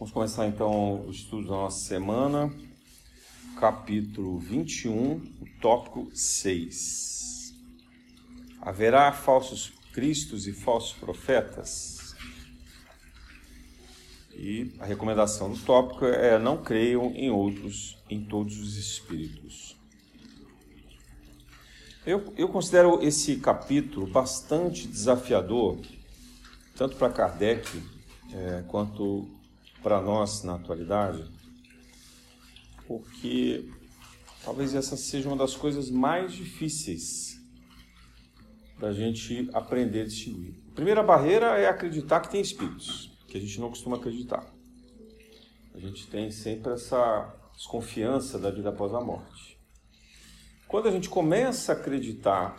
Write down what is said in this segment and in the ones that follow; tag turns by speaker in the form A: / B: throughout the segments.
A: Vamos começar então o estudo da nossa semana, capítulo 21, o tópico 6. Haverá falsos cristos e falsos profetas? E a recomendação do tópico é não creiam em outros, em todos os espíritos. Eu, eu considero esse capítulo bastante desafiador, tanto para Kardec é, quanto para nós na atualidade, porque talvez essa seja uma das coisas mais difíceis para a gente aprender a distinguir. A primeira barreira é acreditar que tem espíritos, que a gente não costuma acreditar. A gente tem sempre essa desconfiança da vida após a morte. Quando a gente começa a acreditar,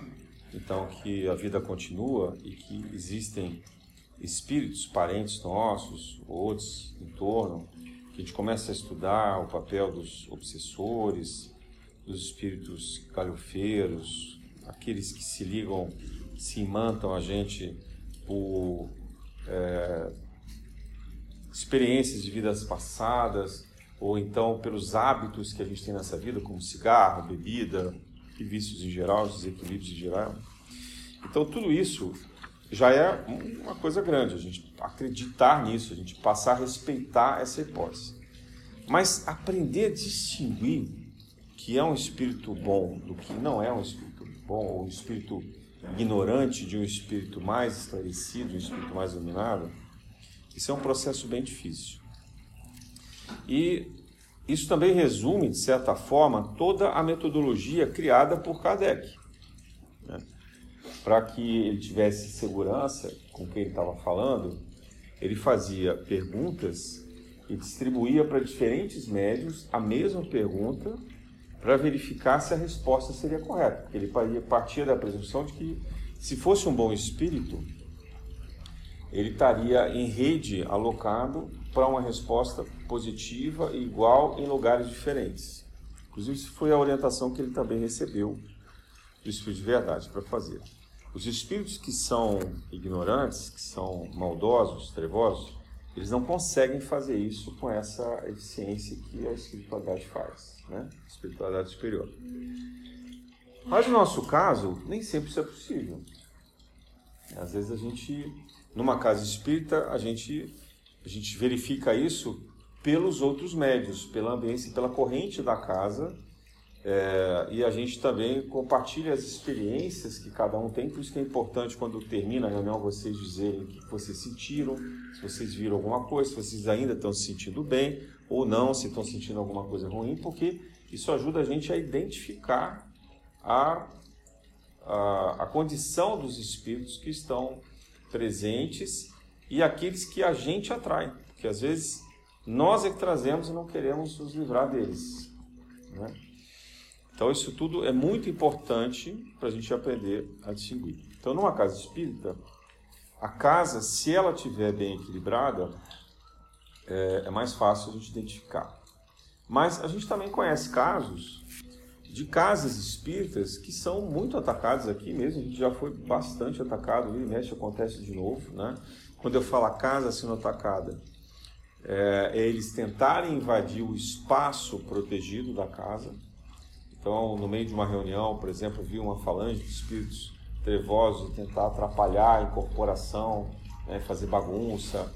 A: então, que a vida continua e que existem espíritos, parentes nossos, outros em torno, que a gente começa a estudar o papel dos obsessores, dos espíritos galhofeiros, aqueles que se ligam, se imantam a gente por é, experiências de vidas passadas, ou então pelos hábitos que a gente tem nessa vida, como cigarro, bebida e vícios em geral, desequilíbrios em geral. Então, tudo isso já é uma coisa grande, a gente acreditar nisso, a gente passar a respeitar essa hipótese. Mas aprender a distinguir que é um espírito bom do que não é um espírito bom, ou um espírito ignorante de um espírito mais esclarecido, um espírito mais iluminado, isso é um processo bem difícil. E isso também resume, de certa forma, toda a metodologia criada por Kardec. Né? Para que ele tivesse segurança com quem ele estava falando, ele fazia perguntas e distribuía para diferentes médios a mesma pergunta para verificar se a resposta seria correta. Ele partia da presunção de que, se fosse um bom espírito, ele estaria em rede alocado para uma resposta positiva e igual em lugares diferentes. Inclusive, isso foi a orientação que ele também recebeu Espírito de Verdade para fazer. Os espíritos que são ignorantes, que são maldosos, trevosos, eles não conseguem fazer isso com essa eficiência que a espiritualidade faz, né? A espiritualidade superior. Mas no nosso caso, nem sempre isso é possível. Às vezes a gente, numa casa espírita, a gente, a gente verifica isso pelos outros médios, pela ambiência, pela corrente da casa é, e a gente também compartilha as experiências que cada um tem, por isso que é importante quando termina a reunião vocês dizerem o que vocês sentiram, se vocês viram alguma coisa, se vocês ainda estão se sentindo bem ou não, se estão sentindo alguma coisa ruim, porque isso ajuda a gente a identificar a, a, a condição dos espíritos que estão presentes e aqueles que a gente atrai, porque às vezes nós é que trazemos e não queremos nos livrar deles. Né? Então, isso tudo é muito importante para a gente aprender a distinguir. Então, numa casa espírita, a casa, se ela estiver bem equilibrada, é, é, mais fácil a gente identificar. Mas a gente também conhece casos de casas espíritas que são muito atacadas aqui mesmo. A gente já foi bastante atacado, e mexe acontece de novo. Né? Quando eu falo a casa sendo atacada, é, é eles tentarem invadir o espaço protegido da casa então, no meio de uma reunião, por exemplo, vi uma falange de espíritos trevosos tentar atrapalhar a incorporação, né, fazer bagunça.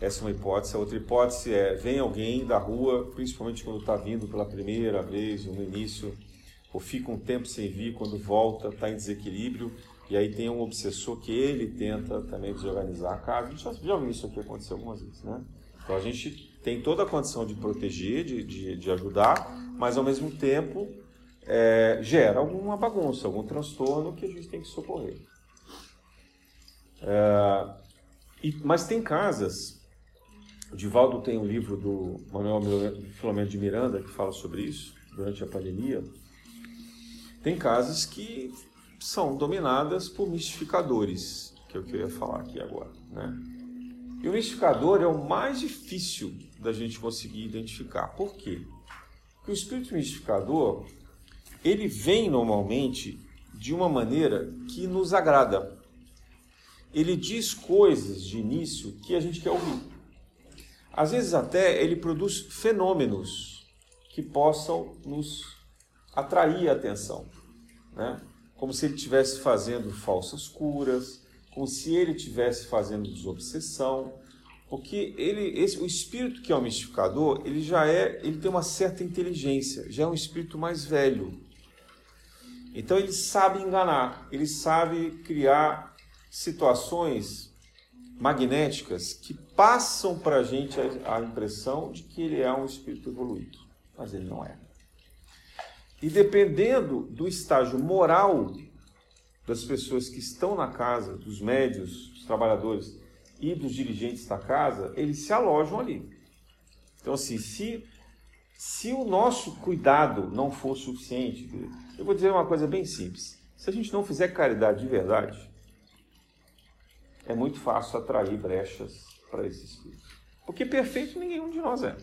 A: Essa é uma hipótese. A outra hipótese é: vem alguém da rua, principalmente quando está vindo pela primeira vez, no início, ou fica um tempo sem vir, quando volta, está em desequilíbrio, e aí tem um obsessor que ele tenta também desorganizar a casa. A gente já, já viu isso aqui acontecer algumas vezes, né? Então a gente tem toda a condição de proteger, de, de, de ajudar, mas ao mesmo tempo é, gera alguma bagunça, algum transtorno que a gente tem que socorrer. É, e, mas tem casas, o Divaldo tem um livro do Manuel Filomeno de Miranda que fala sobre isso, durante a pandemia. Tem casas que são dominadas por mistificadores, que é o que eu ia falar aqui agora. Né? E o mistificador é o mais difícil da gente conseguir identificar. Por quê? Porque o espírito mistificador ele vem normalmente de uma maneira que nos agrada. Ele diz coisas de início que a gente quer ouvir. Às vezes até ele produz fenômenos que possam nos atrair a atenção, né? como se ele estivesse fazendo falsas curas, como se ele estivesse fazendo desobsessão, porque ele, esse, o espírito que é o mistificador, ele já é, ele tem uma certa inteligência, já é um espírito mais velho. Então ele sabe enganar, ele sabe criar situações magnéticas que passam para a gente a impressão de que ele é um espírito evoluído, mas ele não é. E dependendo do estágio moral das pessoas que estão na casa, dos médios, dos trabalhadores e dos dirigentes da casa, eles se alojam ali. Então, assim, se, se o nosso cuidado não for suficiente, eu vou dizer uma coisa bem simples: se a gente não fizer caridade de verdade, é muito fácil atrair brechas para esse espírito. Porque perfeito nenhum de nós é.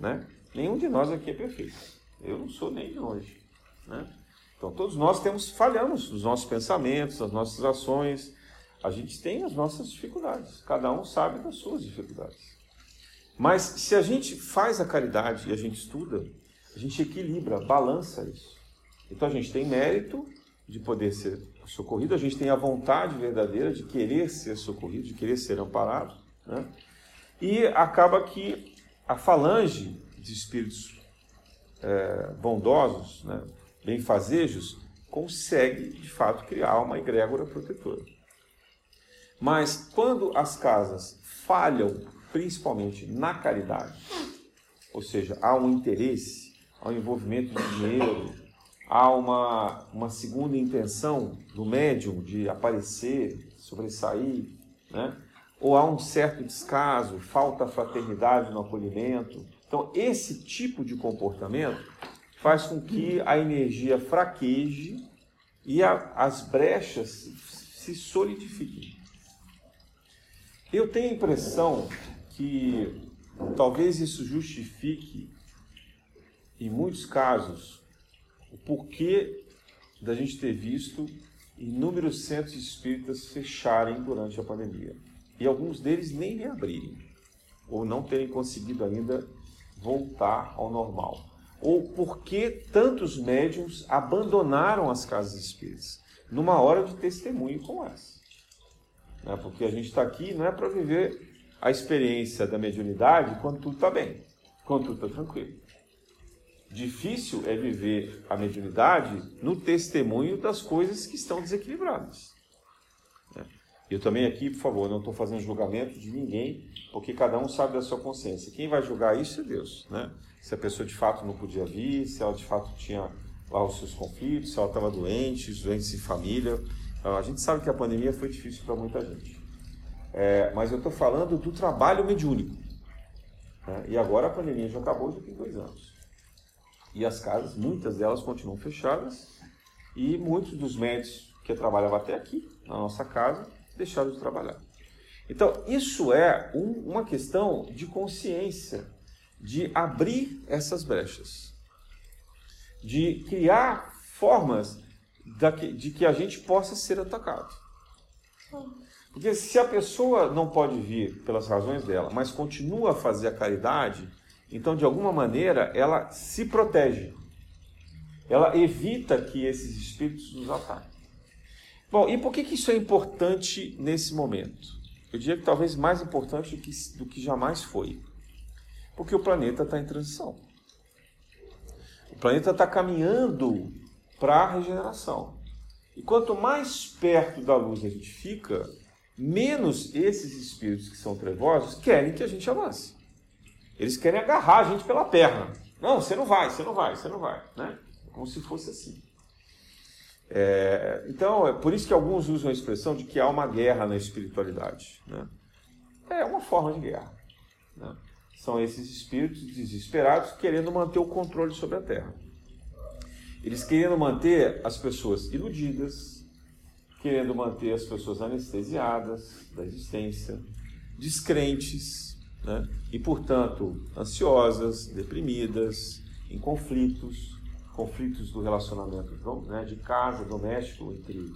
A: Né? Nenhum de nós aqui é perfeito. Eu não sou nem de longe. Né? Então, todos nós temos, falhamos nos nossos pensamentos, nas nossas ações. A gente tem as nossas dificuldades. Cada um sabe das suas dificuldades. Mas se a gente faz a caridade e a gente estuda, a gente equilibra, balança isso. Então a gente tem mérito de poder ser socorrido, a gente tem a vontade verdadeira de querer ser socorrido, de querer ser amparado. Né? E acaba que a falange de espíritos é, bondosos, né, benfazejos, consegue de fato criar uma egrégora protetora. Mas quando as casas falham, principalmente na caridade, ou seja, há um interesse, há um envolvimento de dinheiro, há uma, uma segunda intenção do médium de aparecer, sobressair, né? ou há um certo descaso, falta fraternidade no acolhimento, então, esse tipo de comportamento faz com que a energia fraqueje e a, as brechas se solidifiquem. Eu tenho a impressão que talvez isso justifique, em muitos casos, o porquê da gente ter visto inúmeros centros espíritas fecharem durante a pandemia. E alguns deles nem reabrirem, ou não terem conseguido ainda voltar ao normal? Ou por que tantos médiums abandonaram as casas espíritas numa hora de testemunho como essa? Né? Porque a gente está aqui não é para viver a experiência da mediunidade quando tudo está bem, quando tudo está tranquilo. Difícil é viver a mediunidade no testemunho das coisas que estão desequilibradas. Eu também aqui, por favor, não estou fazendo julgamento de ninguém, porque cada um sabe da sua consciência. Quem vai julgar isso é Deus, né? Se a pessoa de fato não podia vir, se ela de fato tinha lá os seus conflitos, se ela estava doente, os doentes em família. Então, a gente sabe que a pandemia foi difícil para muita gente. É, mas eu estou falando do trabalho mediúnico. Né? E agora a pandemia já acabou, já tem dois anos. E as casas, muitas delas continuam fechadas, e muitos dos médicos que trabalhavam até aqui, na nossa casa, deixaram de trabalhar. Então, isso é um, uma questão de consciência, de abrir essas brechas, de criar formas de que a gente possa ser atacado. Porque se a pessoa não pode vir pelas razões dela, mas continua a fazer a caridade, então de alguma maneira ela se protege. Ela evita que esses espíritos nos ataquem. Bom, e por que, que isso é importante nesse momento? Eu diria que talvez mais importante do que, do que jamais foi. Porque o planeta está em transição. O planeta está caminhando para a regeneração. E quanto mais perto da luz a gente fica, menos esses espíritos que são trevosos querem que a gente avance. Eles querem agarrar a gente pela perna. Não, você não vai, você não vai, você não vai. Né? Como se fosse assim. É, então, é por isso que alguns usam a expressão de que há uma guerra na espiritualidade. Né? É uma forma de guerra. Né? São esses espíritos desesperados querendo manter o controle sobre a Terra. Eles querendo manter as pessoas iludidas, querendo manter as pessoas anestesiadas da existência, descrentes, né? e, portanto, ansiosas, deprimidas, em conflitos, conflitos do relacionamento né, de casa, doméstico, entre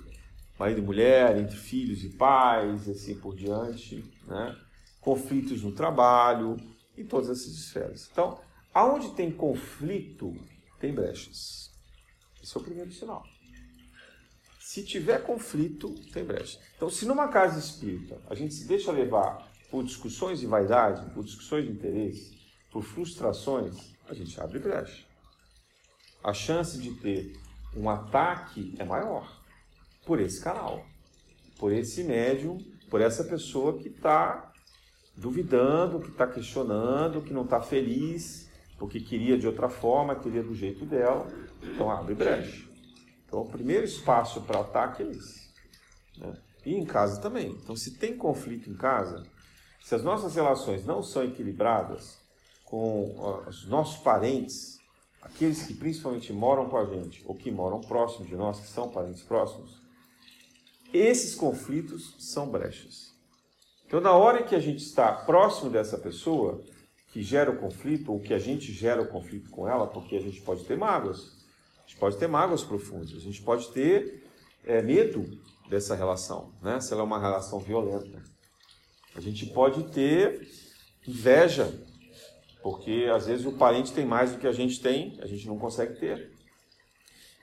A: marido e mulher, entre filhos e pais, e assim por diante. Né? conflitos no trabalho, em todas essas esferas. Então, aonde tem conflito, tem brechas. Esse é o primeiro sinal. Se tiver conflito, tem brecha. Então, se numa casa espírita a gente se deixa levar por discussões de vaidade, por discussões de interesse, por frustrações, a gente abre brecha. A chance de ter um ataque é maior por esse canal, por esse médium, por essa pessoa que está duvidando, que está questionando, que não está feliz, porque queria de outra forma, queria do jeito dela. Então abre brecha. Então o primeiro espaço para ataque é esse. Né? E em casa também. Então se tem conflito em casa, se as nossas relações não são equilibradas com os nossos parentes, aqueles que principalmente moram com a gente ou que moram próximos de nós, que são parentes próximos, esses conflitos são brechas. Então, na hora que a gente está próximo dessa pessoa que gera o conflito, ou que a gente gera o conflito com ela, porque a gente pode ter mágoas, a gente pode ter mágoas profundas, a gente pode ter é, medo dessa relação, né? se ela é uma relação violenta. A gente pode ter inveja, porque às vezes o parente tem mais do que a gente tem, a gente não consegue ter.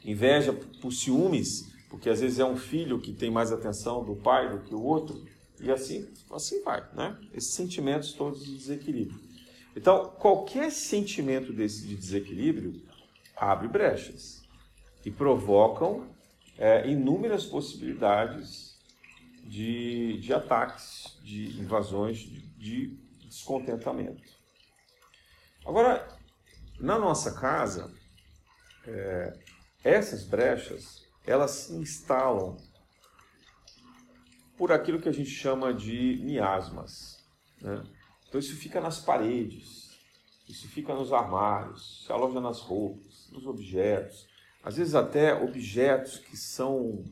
A: Inveja por ciúmes, porque às vezes é um filho que tem mais atenção do pai do que o outro, e assim, assim vai, né? Esses sentimentos todos de desequilíbrio. Então, qualquer sentimento desse de desequilíbrio abre brechas e provocam é, inúmeras possibilidades de, de ataques, de invasões, de, de descontentamento. Agora, na nossa casa, é, essas brechas elas se instalam por aquilo que a gente chama de miasmas. Né? Então isso fica nas paredes, isso fica nos armários, se aloja nas roupas, nos objetos, às vezes até objetos que são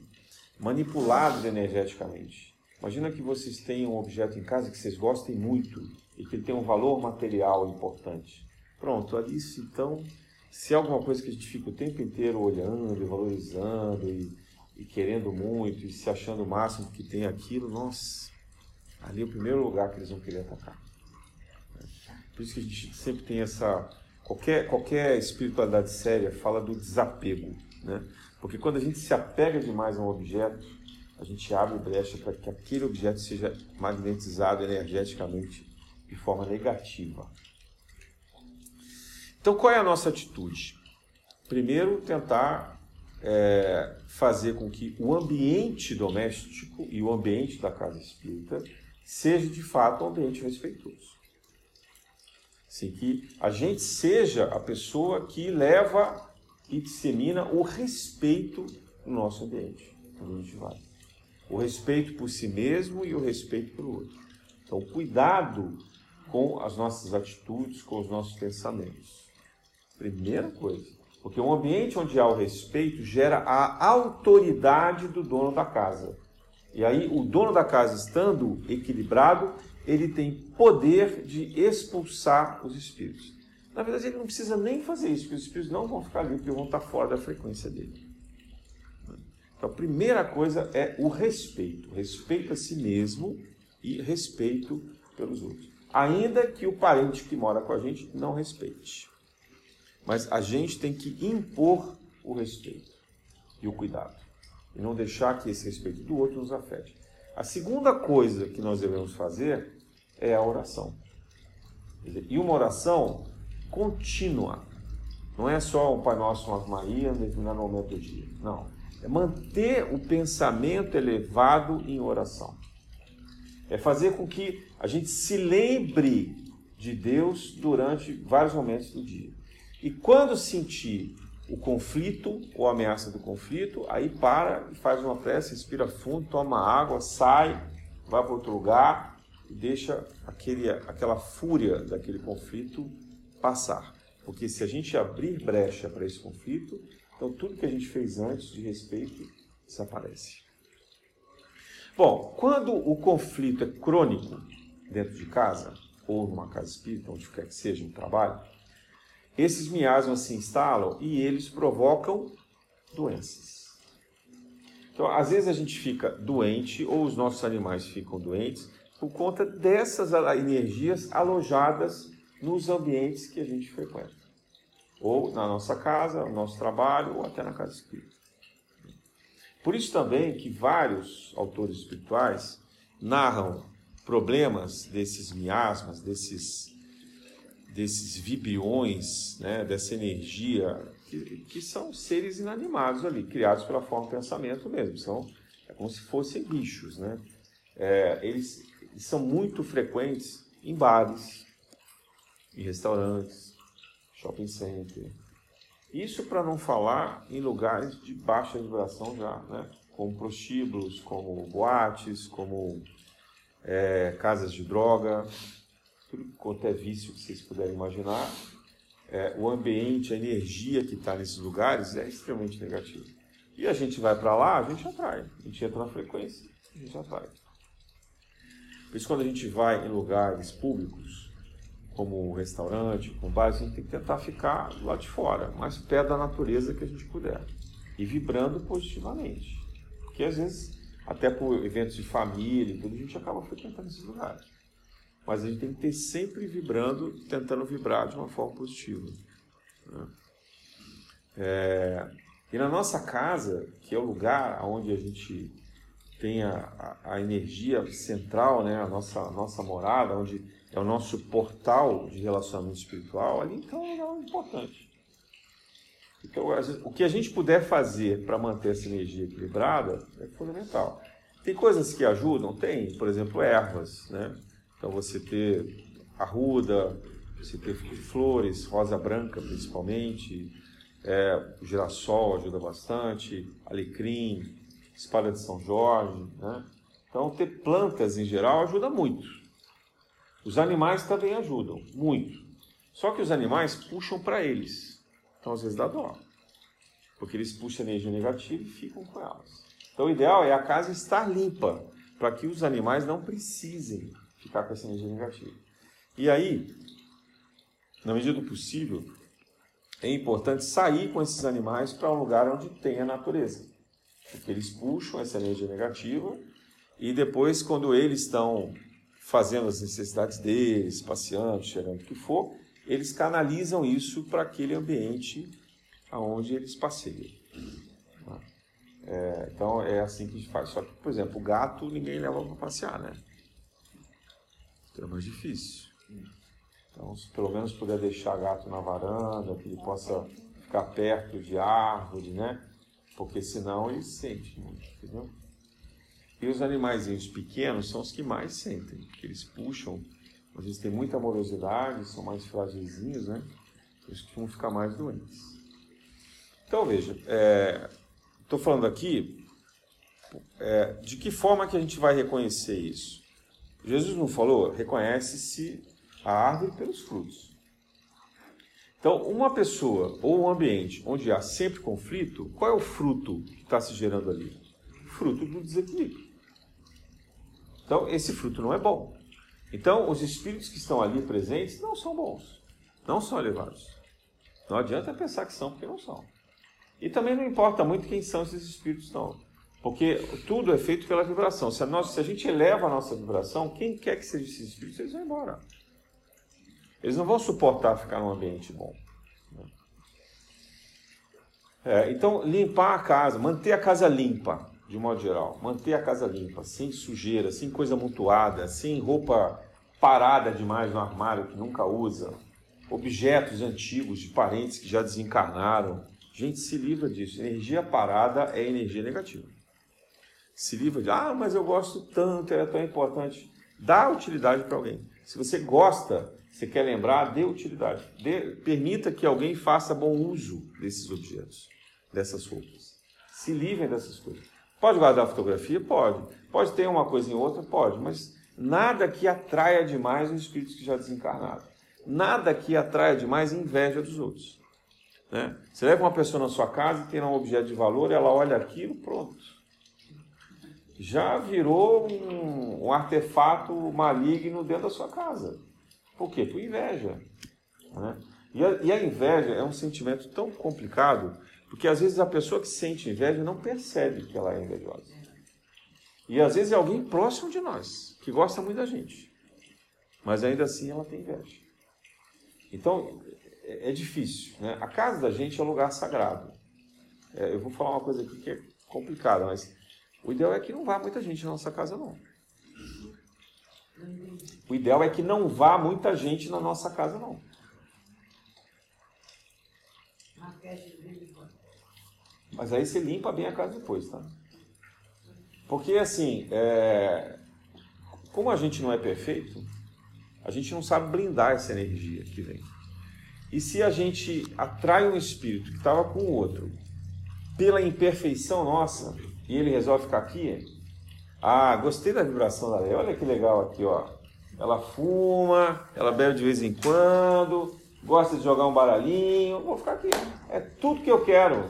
A: manipulados energeticamente. Imagina que vocês tenham um objeto em casa que vocês gostem muito e que ele tem um valor material importante. Pronto, ali então, se é alguma coisa que a gente fica o tempo inteiro olhando e valorizando e e querendo muito e se achando o máximo que tem aquilo, nossa, ali é o primeiro lugar que eles vão querer atacar. Por isso que a gente sempre tem essa. Qualquer, qualquer espiritualidade séria fala do desapego. Né? Porque quando a gente se apega demais a um objeto, a gente abre brecha para que aquele objeto seja magnetizado energeticamente de forma negativa. Então, qual é a nossa atitude? Primeiro, tentar é, fazer com que o ambiente doméstico e o ambiente da casa espírita seja de fato um ambiente respeitoso. Assim, que a gente seja a pessoa que leva e dissemina o respeito no nosso ambiente, onde a gente vai. O respeito por si mesmo e o respeito pelo outro. Então, cuidado com as nossas atitudes, com os nossos pensamentos. Primeira coisa. Porque um ambiente onde há o respeito gera a autoridade do dono da casa. E aí, o dono da casa estando equilibrado, ele tem poder de expulsar os espíritos. Na verdade, ele não precisa nem fazer isso, porque os espíritos não vão ficar ali, porque vão estar fora da frequência dele. Então, a primeira coisa é o respeito. Respeito a si mesmo e respeito pelos outros. Ainda que o parente que mora com a gente não respeite. Mas a gente tem que impor o respeito e o cuidado. E não deixar que esse respeito do outro nos afete. A segunda coisa que nós devemos fazer é a oração. E uma oração contínua. Não é só um Pai Nosso, uma Maria, em determinado momento do dia. Não. É manter o pensamento elevado em oração. É fazer com que a gente se lembre de Deus durante vários momentos do dia. E quando sentir o conflito ou a ameaça do conflito, aí para e faz uma prece, respira fundo, toma água, sai, vai para outro lugar e deixa aquele, aquela fúria daquele conflito passar. Porque se a gente abrir brecha para esse conflito, então tudo que a gente fez antes de respeito desaparece. Bom, quando o conflito é crônico dentro de casa, ou numa casa espírita, onde quer que seja, no trabalho, esses miasmas se instalam e eles provocam doenças. Então, às vezes a gente fica doente ou os nossos animais ficam doentes por conta dessas energias alojadas nos ambientes que a gente frequenta. Ou na nossa casa, no nosso trabalho, ou até na casa espírita. Por isso também que vários autores espirituais narram problemas desses miasmas, desses, desses vibriões, né, dessa energia, que, que são seres inanimados ali, criados pela forma de pensamento mesmo. São, é como se fossem bichos. Né? É, eles, eles são muito frequentes em bares, em restaurantes, shopping center. Isso para não falar em lugares de baixa vibração já, né? como prostíbulos, como boates, como é, casas de droga, tudo quanto é vício que vocês puderem imaginar. É, o ambiente, a energia que está nesses lugares é extremamente negativa. E a gente vai para lá, a gente atrai. A gente entra na frequência, a gente atrai. Por isso, quando a gente vai em lugares públicos, como restaurante, como bar, a gente tem que tentar ficar lá de fora, mais perto da natureza que a gente puder. E vibrando positivamente. Porque às vezes, até por eventos de família e tudo, a gente acaba frequentando esses lugares. Mas a gente tem que ter sempre vibrando, tentando vibrar de uma forma positiva. Né? É... E na nossa casa, que é o lugar onde a gente tem a, a, a energia central, né? a nossa, a nossa morada, onde é o nosso portal de relacionamento espiritual, ali então é um importante. Então, o que a gente puder fazer para manter essa energia equilibrada é fundamental. Tem coisas que ajudam? Tem, por exemplo, ervas, né? Então, você ter arruda, você ter flores, rosa branca principalmente, é, girassol ajuda bastante, alecrim, espada de São Jorge, né? Então, ter plantas em geral ajuda muito. Os animais também ajudam, muito. Só que os animais puxam para eles. Então, às vezes dá dó. Porque eles puxam energia negativa e ficam com elas. Então, o ideal é a casa estar limpa, para que os animais não precisem ficar com essa energia negativa. E aí, na medida do possível, é importante sair com esses animais para um lugar onde tem a natureza. Porque eles puxam essa energia negativa e depois, quando eles estão fazendo as necessidades deles, passeando, cheirando o que for, eles canalizam isso para aquele ambiente aonde eles passeiam. É, então é assim que a gente faz. Só que, por exemplo, o gato ninguém leva para passear, né? Então é mais difícil. Então, se pelo menos puder deixar gato na varanda, que ele possa ficar perto de árvore, né? Porque senão ele sente muito, entendeu? E os animaizinhos pequenos são os que mais sentem, porque eles puxam, às vezes têm muita amorosidade, são mais fragizinhos, né? Eles costumam ficar mais doentes. Então veja, estou é, falando aqui é, de que forma que a gente vai reconhecer isso. Jesus não falou, reconhece-se a árvore pelos frutos. Então, uma pessoa ou um ambiente onde há sempre conflito, qual é o fruto que está se gerando ali? Fruto do desequilíbrio. Então, esse fruto não é bom. Então, os espíritos que estão ali presentes não são bons, não são elevados. Não adianta pensar que são, porque não são. E também não importa muito quem são esses espíritos, não. Porque tudo é feito pela vibração. Se a, nossa, se a gente eleva a nossa vibração, quem quer que seja esses espíritos, eles vão embora. Eles não vão suportar ficar num ambiente bom. É, então, limpar a casa, manter a casa limpa de modo geral. Manter a casa limpa, sem sujeira, sem coisa amontoada, sem roupa parada demais no armário que nunca usa, objetos antigos de parentes que já desencarnaram. Gente, se livra disso. Energia parada é energia negativa. Se livra de, ah, mas eu gosto tanto, é tão importante. Dá utilidade para alguém. Se você gosta, você quer lembrar, dê utilidade. Dê, permita que alguém faça bom uso desses objetos, dessas roupas. Se livrem dessas coisas. Pode guardar fotografia? Pode. Pode ter uma coisa em outra? Pode. Mas nada que atraia demais os espíritos que já desencarnaram. Nada que atraia demais inveja dos outros. Né? Você leva uma pessoa na sua casa e tem um objeto de valor, ela olha aquilo, pronto. Já virou um, um artefato maligno dentro da sua casa. Por quê? Por inveja. Né? E, a, e a inveja é um sentimento tão complicado porque às vezes a pessoa que sente inveja não percebe que ela é invejosa. E às vezes é alguém próximo de nós, que gosta muito da gente. Mas ainda assim ela tem inveja. Então, é, é difícil. Né? A casa da gente é um lugar sagrado. É, eu vou falar uma coisa aqui que é complicada, mas o ideal é que não vá muita gente na nossa casa, não. O ideal é que não vá muita gente na nossa casa, não. Mas aí você limpa bem a casa depois, tá? Porque assim, é... como a gente não é perfeito, a gente não sabe blindar essa energia que vem. E se a gente atrai um espírito que estava com o outro pela imperfeição nossa e ele resolve ficar aqui, ah, gostei da vibração da lei. Olha que legal aqui, ó. Ela fuma, ela bebe de vez em quando, gosta de jogar um baralhinho. Vou ficar aqui. É tudo que eu quero,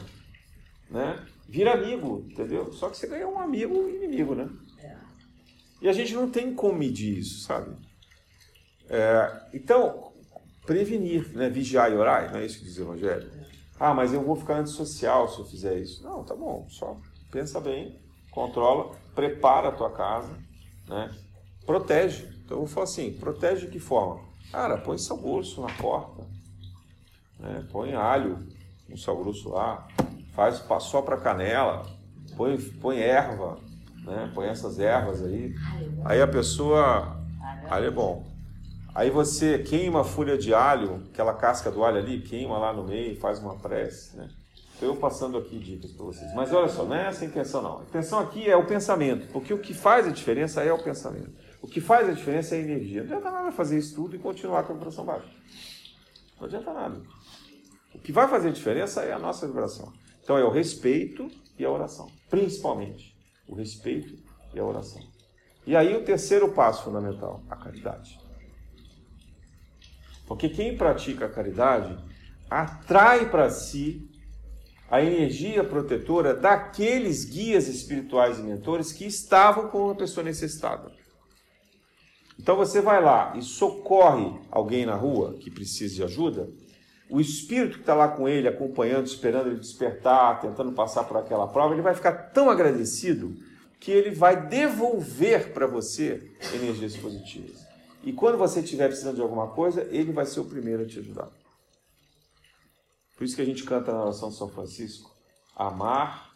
A: né? Vira amigo, entendeu? Só que você ganha um amigo e inimigo, né? É. E a gente não tem como medir isso, sabe? É, então, prevenir, né? vigiar e orar, não é isso que diz o Evangelho? Ah, mas eu vou ficar antissocial se eu fizer isso. Não, tá bom, só pensa bem, controla, prepara a tua casa, né? protege. Então eu vou falar assim, protege de que forma? Cara, põe sal grosso na porta, né? põe alho no sal grosso lá, faz passou para canela, põe, põe erva, né? põe essas ervas aí. Aí a pessoa, alho é bom. Aí você queima a folha de alho, aquela casca do alho ali, queima lá no meio, faz uma prece, né? Estou eu passando aqui dicas para vocês. Mas olha só, não é essa a intenção não. A intenção aqui é o pensamento, porque o que faz a diferença é o pensamento. O que faz a diferença é a energia. Não adianta nada fazer isso tudo e continuar com a vibração baixa. Não adianta nada. O que vai fazer a diferença é a nossa vibração. Então é o respeito e a oração. Principalmente o respeito e a oração. E aí o terceiro passo fundamental, a caridade. Porque quem pratica a caridade atrai para si a energia protetora daqueles guias espirituais e mentores que estavam com uma pessoa necessitada. Então você vai lá e socorre alguém na rua que precisa de ajuda, o espírito que está lá com ele, acompanhando, esperando ele despertar, tentando passar por aquela prova, ele vai ficar tão agradecido que ele vai devolver para você energias positivas. E quando você estiver precisando de alguma coisa, ele vai ser o primeiro a te ajudar. Por isso que a gente canta na oração de São Francisco: amar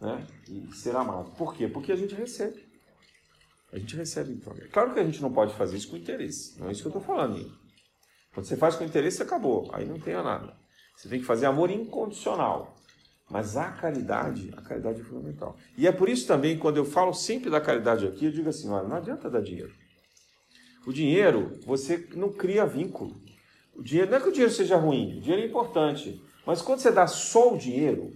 A: né, e ser amado. Por quê? Porque a gente recebe. A gente recebe então. Claro que a gente não pode fazer isso com interesse. Não é isso que eu estou falando. Quando você faz com interesse, acabou. Aí não tem nada. Você tem que fazer amor incondicional. Mas a caridade, a caridade é fundamental. E é por isso também, quando eu falo sempre da caridade aqui, eu digo assim: olha, não adianta dar dinheiro. O dinheiro, você não cria vínculo. O dinheiro, não é que o dinheiro seja ruim, o dinheiro é importante. Mas quando você dá só o dinheiro,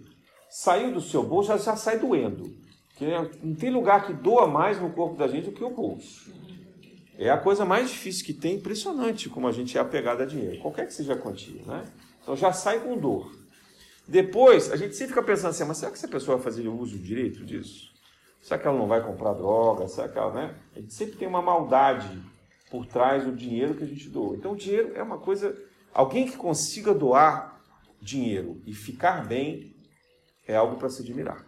A: saiu do seu bolso, já, já sai doendo. Não tem lugar que doa mais no corpo da gente do que o bolso. É a coisa mais difícil que tem, impressionante como a gente é apegado a dinheiro, qualquer que seja a quantia. Né? Então já sai com dor. Depois, a gente sempre fica pensando assim, mas será que essa pessoa vai fazer uso direito disso? Será que ela não vai comprar droga? Será que ela, né? A gente sempre tem uma maldade por trás do dinheiro que a gente doa. Então, o dinheiro é uma coisa. Alguém que consiga doar dinheiro e ficar bem é algo para se admirar.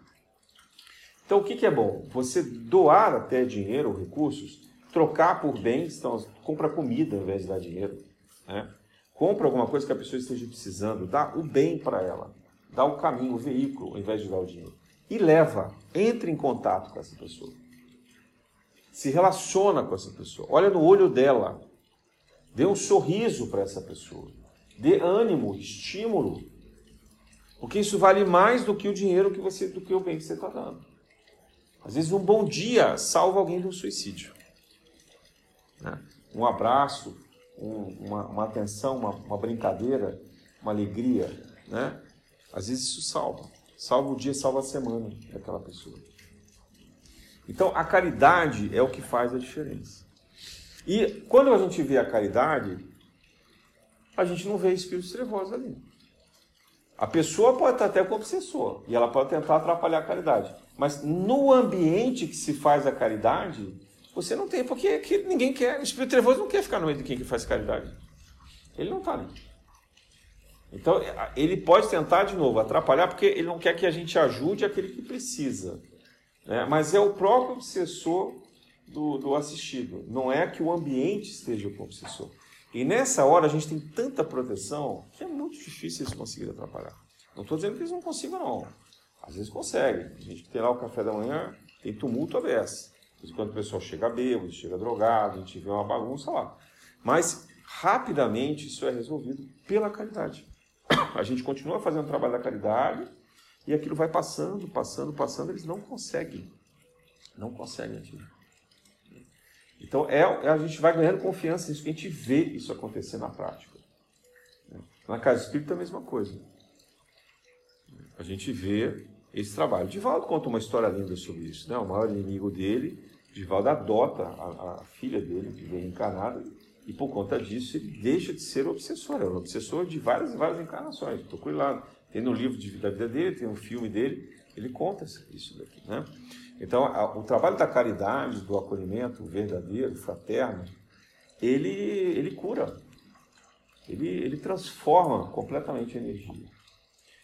A: Então, o que, que é bom? Você doar até dinheiro, recursos, trocar por bens, então, compra comida ao invés de dar dinheiro. Né? Compra alguma coisa que a pessoa esteja precisando, dá o bem para ela, dá o caminho, o veículo, ao invés de dar o dinheiro. E leva, entre em contato com essa pessoa se relaciona com essa pessoa, olha no olho dela, dê um sorriso para essa pessoa, dê ânimo, estímulo, porque isso vale mais do que o dinheiro que você, do que o bem que você está dando. Às vezes um bom dia salva alguém do suicídio. Né? Um abraço, um, uma, uma, atenção, uma, uma brincadeira, uma alegria, né? Às vezes isso salva. Salva o dia, salva a semana daquela pessoa. Então, a caridade é o que faz a diferença. E quando a gente vê a caridade, a gente não vê espíritos trevosos ali. A pessoa pode estar até com obsessor e ela pode tentar atrapalhar a caridade. Mas no ambiente que se faz a caridade, você não tem, porque que ninguém quer. O espírito trevoso não quer ficar no meio de quem que faz caridade. Ele não está ali. Então, ele pode tentar de novo atrapalhar, porque ele não quer que a gente ajude aquele que precisa. Né? Mas é o próprio obsessor do, do assistido. Não é que o ambiente esteja com o obsessor. E nessa hora a gente tem tanta proteção que é muito difícil eles conseguirem atrapalhar. Não estou dizendo que eles não consigam, não. Às vezes conseguem. A gente tem lá o café da manhã, tem tumulto a beça. Quando o pessoal chega bêbado, chega drogado, a gente vê uma bagunça lá. Mas rapidamente isso é resolvido pela caridade. A gente continua fazendo o trabalho da caridade e aquilo vai passando, passando, passando, eles não conseguem. Não conseguem atingir. Então é, a gente vai ganhando confiança nisso, a gente vê isso acontecer na prática. Na casa espírita é a mesma coisa. A gente vê esse trabalho. Divaldo conta uma história linda sobre isso. Né? O maior inimigo dele, Divaldo adota a, a filha dele, que vem encarnada, e por conta disso ele deixa de ser obsessor. É um obsessor de várias e várias encarnações. Procure lá. Tem no livro de, da vida dele, tem um filme dele, ele conta isso daqui. Né? Então, a, o trabalho da caridade, do acolhimento verdadeiro, fraterno, ele, ele cura. Ele, ele transforma completamente a energia.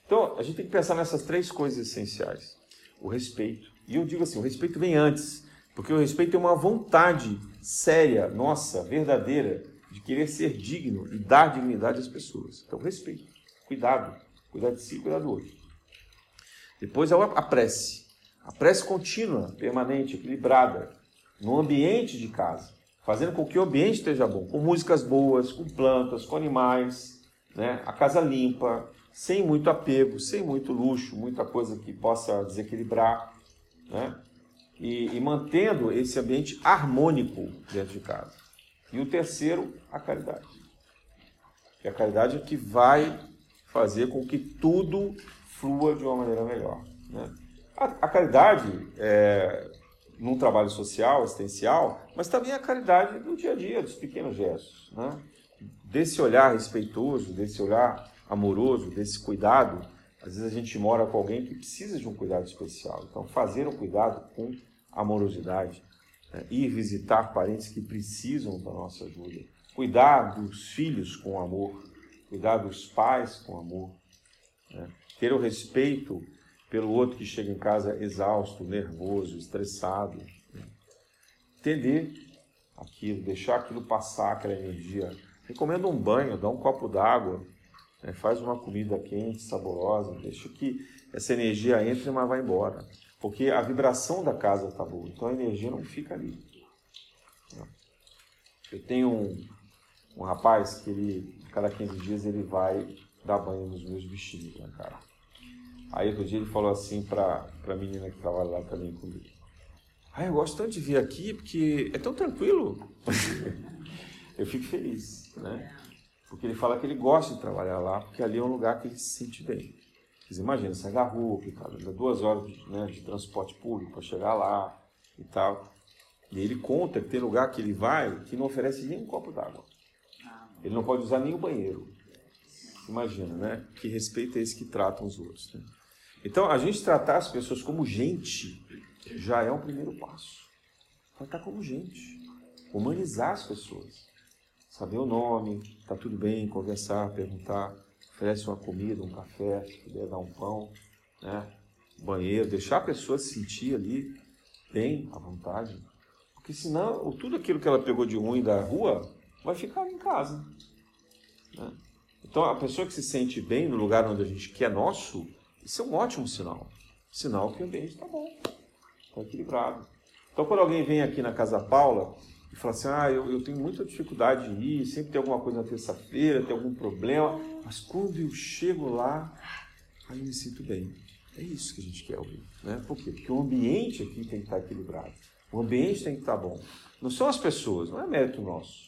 A: Então, a gente tem que pensar nessas três coisas essenciais. O respeito. E eu digo assim, o respeito vem antes. Porque o respeito é uma vontade séria, nossa, verdadeira, de querer ser digno e dar dignidade às pessoas. Então, respeito, cuidado, cuidar de si, cuidar do outro. Depois é a prece. A prece contínua, permanente, equilibrada, no ambiente de casa, fazendo com que o ambiente esteja bom, com músicas boas, com plantas, com animais, né? a casa limpa, sem muito apego, sem muito luxo, muita coisa que possa desequilibrar. Né? E, e mantendo esse ambiente harmônico dentro de casa. E o terceiro, a caridade. Que a caridade é que vai fazer com que tudo flua de uma maneira melhor. Né? A, a, caridade é num trabalho social, assistencial, mas também a caridade no dia a dia, dos pequenos gestos. Né? Desse olhar respeitoso, desse olhar amoroso, desse cuidado às vezes a gente mora com alguém que precisa de um cuidado especial. Então, fazer um cuidado com amorosidade, né? ir visitar parentes que precisam da nossa ajuda, cuidar dos filhos com amor, cuidar dos pais com amor, né? ter o respeito pelo outro que chega em casa exausto, nervoso, estressado, né? entender aquilo, deixar aquilo passar, aquela energia. Recomendo um banho, dá um copo d'água, né? Faz uma comida quente, saborosa, deixa que essa energia entre, mas vai embora. Porque a vibração da casa está boa, então a energia não fica ali. Eu tenho um, um rapaz que ele, cada 15 dias, ele vai dar banho nos meus bichinhos, né, cara? Aí outro dia ele falou assim para a menina que trabalha lá também comigo. Ah, eu gosto tanto de vir aqui porque é tão tranquilo. eu fico feliz, né? Porque ele fala que ele gosta de trabalhar lá, porque ali é um lugar que ele se sente bem. Vocês imaginam, sai da rua, cara, dá duas horas né, de transporte público para chegar lá e tal. E ele conta que tem lugar que ele vai que não oferece nem um copo d'água. Ele não pode usar nem o banheiro. Imagina, né? Que respeito é esse que tratam os outros. Né? Então, a gente tratar as pessoas como gente já é um primeiro passo. Tratar como gente. Humanizar as pessoas saber o nome, tá tudo bem, conversar, perguntar, oferece uma comida, um café, se puder dar um pão, né? banheiro, deixar a pessoa se sentir ali bem, à vontade. Porque senão, tudo aquilo que ela pegou de ruim da rua vai ficar em casa. Né? Então, a pessoa que se sente bem no lugar onde a gente quer nosso, isso é um ótimo sinal. Sinal que o ambiente está bom, está equilibrado. Então, quando alguém vem aqui na Casa Paula e fala assim: ah, eu, eu tenho muita dificuldade de ir, sempre tem alguma coisa na terça-feira, tem algum problema, mas quando eu chego lá, aí eu me sinto bem. É isso que a gente quer ouvir. Né? Por quê? Porque o ambiente aqui tem que estar equilibrado. O ambiente tem que estar bom. Não são as pessoas, não é mérito nosso.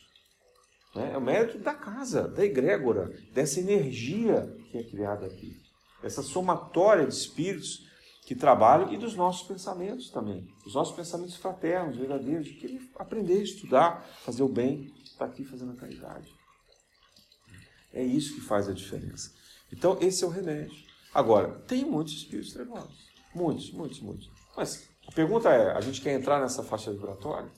A: Né? É o mérito da casa, da egrégora, dessa energia que é criada aqui. Essa somatória de espíritos que trabalham e dos nossos pensamentos também. Os nossos pensamentos fraternos, verdadeiros, de querer aprender, estudar, fazer o bem, estar aqui fazendo a caridade. É isso que faz a diferença. Então, esse é o remédio. Agora, tem muitos espíritos trevosos. Muitos, muitos, muitos. Mas a pergunta é: a gente quer entrar nessa faixa vibratória?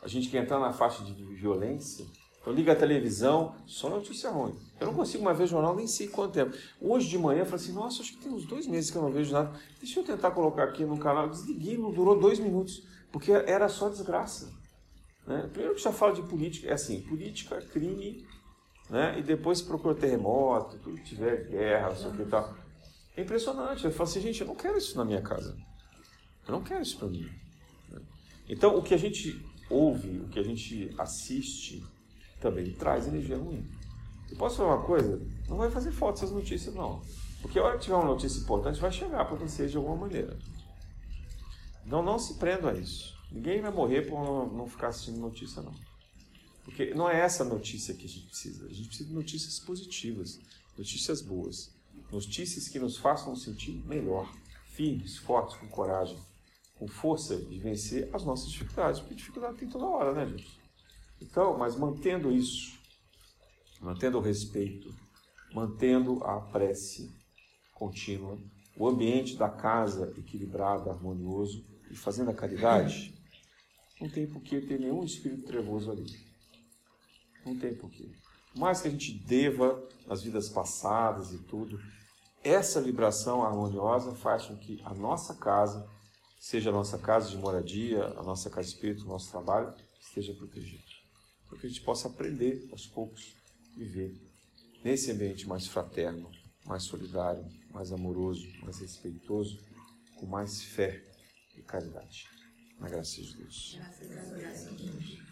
A: A gente quer entrar na faixa de violência? Eu ligo a televisão, só notícia ruim. Eu não consigo mais ver jornal nem sei quanto tempo. Hoje de manhã eu falei assim, nossa, acho que tem uns dois meses que eu não vejo nada. Deixa eu tentar colocar aqui no canal. Desliguei, não durou dois minutos, porque era só desgraça. Né? Primeiro que já fala de política, é assim, política, crime, né? e depois procura terremoto, tudo que tiver guerra, não sei o que e tal. É impressionante. Eu falo assim, gente, eu não quero isso na minha casa. Eu não quero isso para mim. Então, o que a gente ouve, o que a gente assiste, também traz energia ruim. E posso falar uma coisa? Não vai fazer falta essas notícias, não. Porque a hora que tiver uma notícia importante, vai chegar para vocês de alguma maneira. Então não se prenda a isso. Ninguém vai morrer por não ficar assistindo notícia, não. Porque não é essa notícia que a gente precisa. A gente precisa de notícias positivas, notícias boas. Notícias que nos façam sentir melhor, firmes, fortes, com coragem, com força de vencer as nossas dificuldades. Porque dificuldade tem toda hora, né, gente? Então, mas mantendo isso, mantendo o respeito, mantendo a prece contínua, o ambiente da casa equilibrado, harmonioso e fazendo a caridade, não tem por que ter nenhum espírito trevoso ali. Não tem por quê. Mais que a gente deva nas vidas passadas e tudo, essa vibração harmoniosa faz com que a nossa casa, seja a nossa casa de moradia, a nossa casa de espírito, o nosso trabalho, esteja protegida para que a gente possa aprender aos poucos viver nesse ambiente mais fraterno, mais solidário, mais amoroso, mais respeitoso, com mais fé e caridade. Na graça de Deus. Graças a Deus.